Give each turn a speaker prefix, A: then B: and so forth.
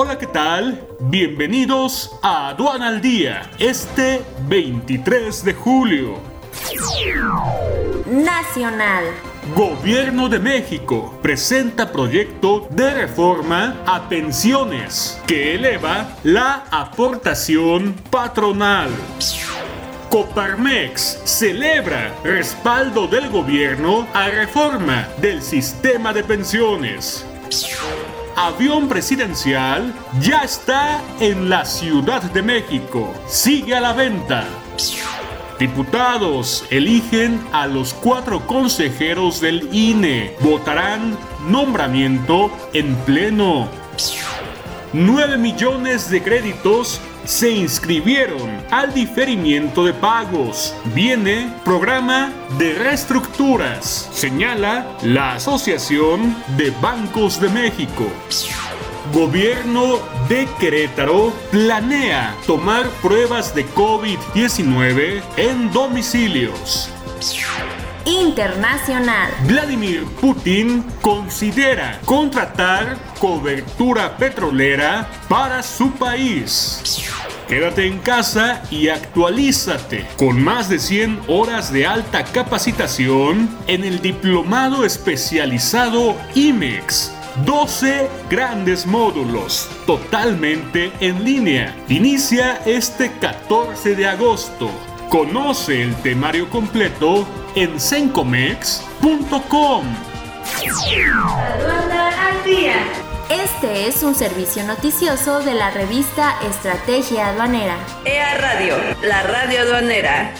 A: Hola, ¿qué tal? Bienvenidos a Aduana al Día, este 23 de julio.
B: Nacional.
A: Gobierno de México presenta proyecto de reforma a pensiones que eleva la aportación patronal. Coparmex celebra respaldo del gobierno a reforma del sistema de pensiones avión presidencial ya está en la Ciudad de México. Sigue a la venta. Diputados eligen a los cuatro consejeros del INE. Votarán nombramiento en pleno. 9 millones de créditos se inscribieron al diferimiento de pagos. Viene programa de reestructuras, señala la Asociación de Bancos de México. Gobierno de Querétaro planea tomar pruebas de COVID-19 en domicilios.
B: Internacional.
A: Vladimir Putin considera contratar cobertura petrolera para su país. Quédate en casa y actualízate con más de 100 horas de alta capacitación en el diplomado especializado IMEX. 12 grandes módulos totalmente en línea. Inicia este 14 de agosto. Conoce el temario completo en sencomex.com.
B: Este es un servicio noticioso de la revista Estrategia Aduanera.
C: EA Radio, la radio aduanera.